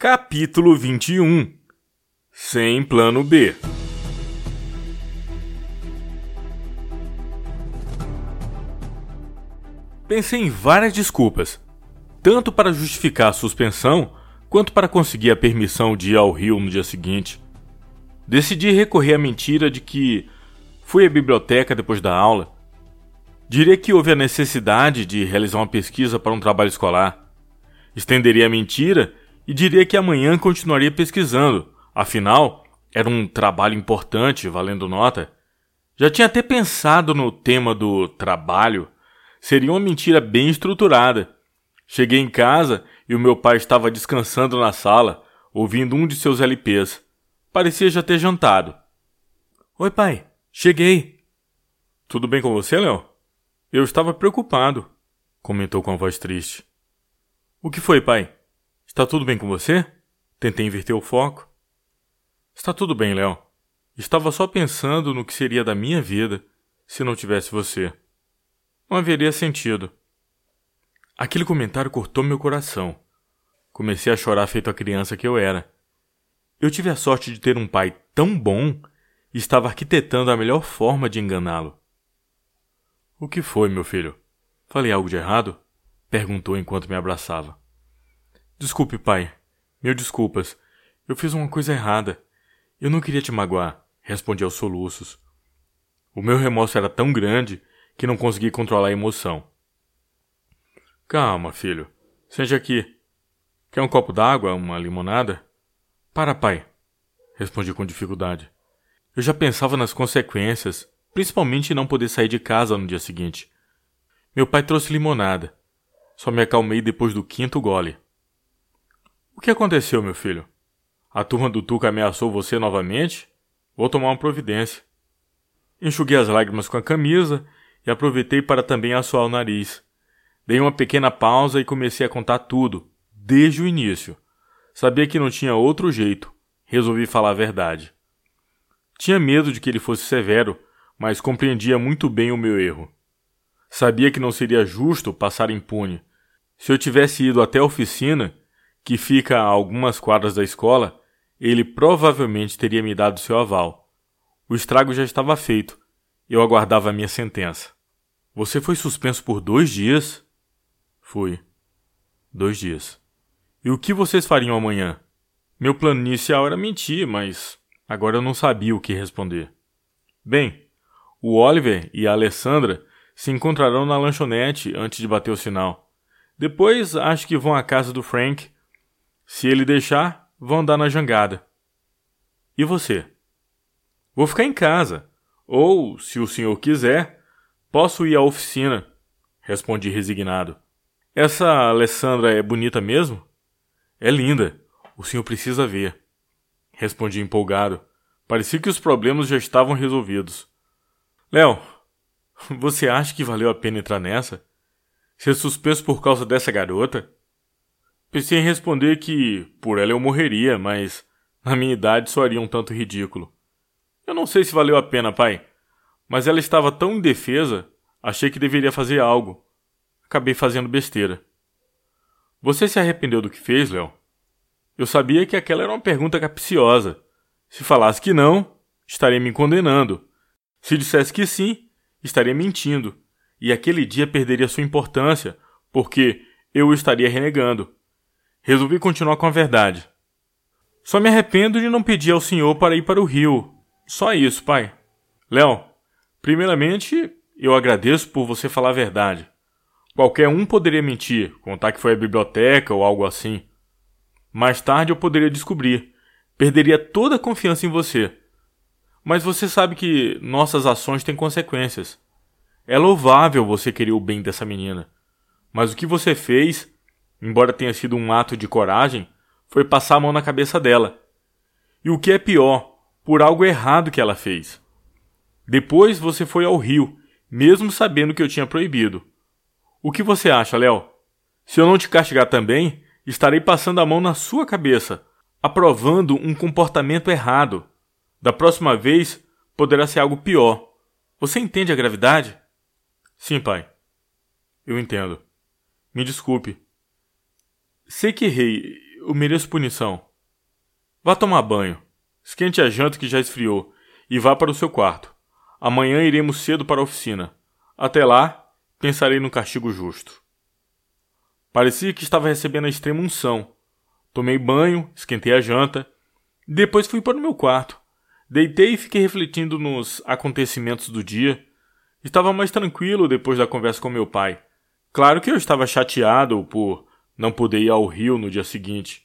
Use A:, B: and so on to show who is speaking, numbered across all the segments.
A: Capítulo 21 Sem Plano B Pensei em várias desculpas, tanto para justificar a suspensão quanto para conseguir a permissão de ir ao Rio no dia seguinte. Decidi recorrer à mentira de que fui à biblioteca depois da aula. Diria que houve a necessidade de realizar uma pesquisa para um trabalho escolar. Estenderia a mentira e diria que amanhã continuaria pesquisando, afinal, era um trabalho importante, valendo nota. Já tinha até pensado no tema do trabalho. Seria uma mentira bem estruturada. Cheguei em casa e o meu pai estava descansando na sala, ouvindo um de seus LPs. Parecia já ter jantado. Oi, pai. Cheguei. Tudo bem com você, Léo? Eu estava preocupado, comentou com a voz triste. O que foi, pai? Está tudo bem com você? Tentei inverter o foco. Está tudo bem, Léo. Estava só pensando no que seria da minha vida se não tivesse você. Não haveria sentido. Aquele comentário cortou meu coração. Comecei a chorar feito a criança que eu era. Eu tive a sorte de ter um pai tão bom e estava arquitetando a melhor forma de enganá-lo. O que foi, meu filho? Falei algo de errado? perguntou enquanto me abraçava. Desculpe, pai. Mil desculpas. Eu fiz uma coisa errada. Eu não queria te magoar, respondi aos soluços. O meu remorso era tão grande que não consegui controlar a emoção. Calma, filho. Seja aqui. Quer um copo d'água, uma limonada? Para, pai. Respondi com dificuldade. Eu já pensava nas consequências, principalmente não poder sair de casa no dia seguinte. Meu pai trouxe limonada. Só me acalmei depois do quinto gole. O que aconteceu, meu filho? A turma do Tuca ameaçou você novamente? Vou tomar uma providência. Enxuguei as lágrimas com a camisa e aproveitei para também assoar o nariz. Dei uma pequena pausa e comecei a contar tudo, desde o início. Sabia que não tinha outro jeito. Resolvi falar a verdade. Tinha medo de que ele fosse severo, mas compreendia muito bem o meu erro. Sabia que não seria justo passar impune. Se eu tivesse ido até a oficina, que fica a algumas quadras da escola, ele provavelmente teria me dado seu aval. O estrago já estava feito. Eu aguardava a minha sentença. Você foi suspenso por dois dias? Fui. Dois dias. E o que vocês fariam amanhã? Meu plano inicial era mentir, mas agora eu não sabia o que responder. Bem, o Oliver e a Alessandra se encontrarão na lanchonete antes de bater o sinal. Depois acho que vão à casa do Frank se ele deixar, vão andar na jangada. E você? Vou ficar em casa. Ou, se o senhor quiser, posso ir à oficina. Respondi resignado. Essa Alessandra é bonita mesmo? É linda. O senhor precisa ver. Respondi empolgado. Parecia que os problemas já estavam resolvidos. Léo, você acha que valeu a pena entrar nessa? Ser suspenso por causa dessa garota? Pensei em responder que por ela eu morreria, mas na minha idade soaria um tanto ridículo. Eu não sei se valeu a pena, pai, mas ela estava tão indefesa, achei que deveria fazer algo. Acabei fazendo besteira. Você se arrependeu do que fez, Léo? Eu sabia que aquela era uma pergunta capciosa. Se falasse que não, estaria me condenando. Se dissesse que sim, estaria mentindo. E aquele dia perderia sua importância, porque eu estaria renegando. Resolvi continuar com a verdade. Só me arrependo de não pedir ao senhor para ir para o Rio. Só isso, pai. Léo, primeiramente, eu agradeço por você falar a verdade. Qualquer um poderia mentir, contar que foi à biblioteca ou algo assim. Mais tarde eu poderia descobrir. Perderia toda a confiança em você. Mas você sabe que nossas ações têm consequências. É louvável você querer o bem dessa menina. Mas o que você fez embora tenha sido um ato de coragem, foi passar a mão na cabeça dela. E o que é pior, por algo errado que ela fez. Depois você foi ao rio, mesmo sabendo que eu tinha proibido. O que você acha, Léo? Se eu não te castigar também, estarei passando a mão na sua cabeça, aprovando um comportamento errado. Da próxima vez, poderá ser algo pior. Você entende a gravidade? Sim, pai. Eu entendo. Me desculpe. Sei que errei. eu mereço punição. Vá tomar banho. Esquente a janta que já esfriou e vá para o seu quarto. Amanhã iremos cedo para a oficina. Até lá, pensarei no castigo justo. Parecia que estava recebendo a extrema unção. Tomei banho, esquentei a janta, depois fui para o meu quarto. Deitei e fiquei refletindo nos acontecimentos do dia. Estava mais tranquilo depois da conversa com meu pai. Claro que eu estava chateado por não poder ir ao rio no dia seguinte.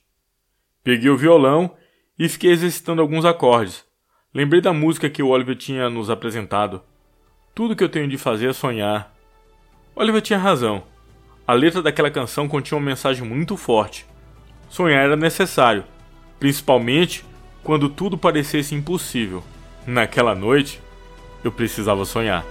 A: Peguei o violão e fiquei exercitando alguns acordes. Lembrei da música que o Oliver tinha nos apresentado. Tudo que eu tenho de fazer é sonhar. Oliver tinha razão. A letra daquela canção continha uma mensagem muito forte. Sonhar era necessário, principalmente quando tudo parecesse impossível. Naquela noite, eu precisava sonhar.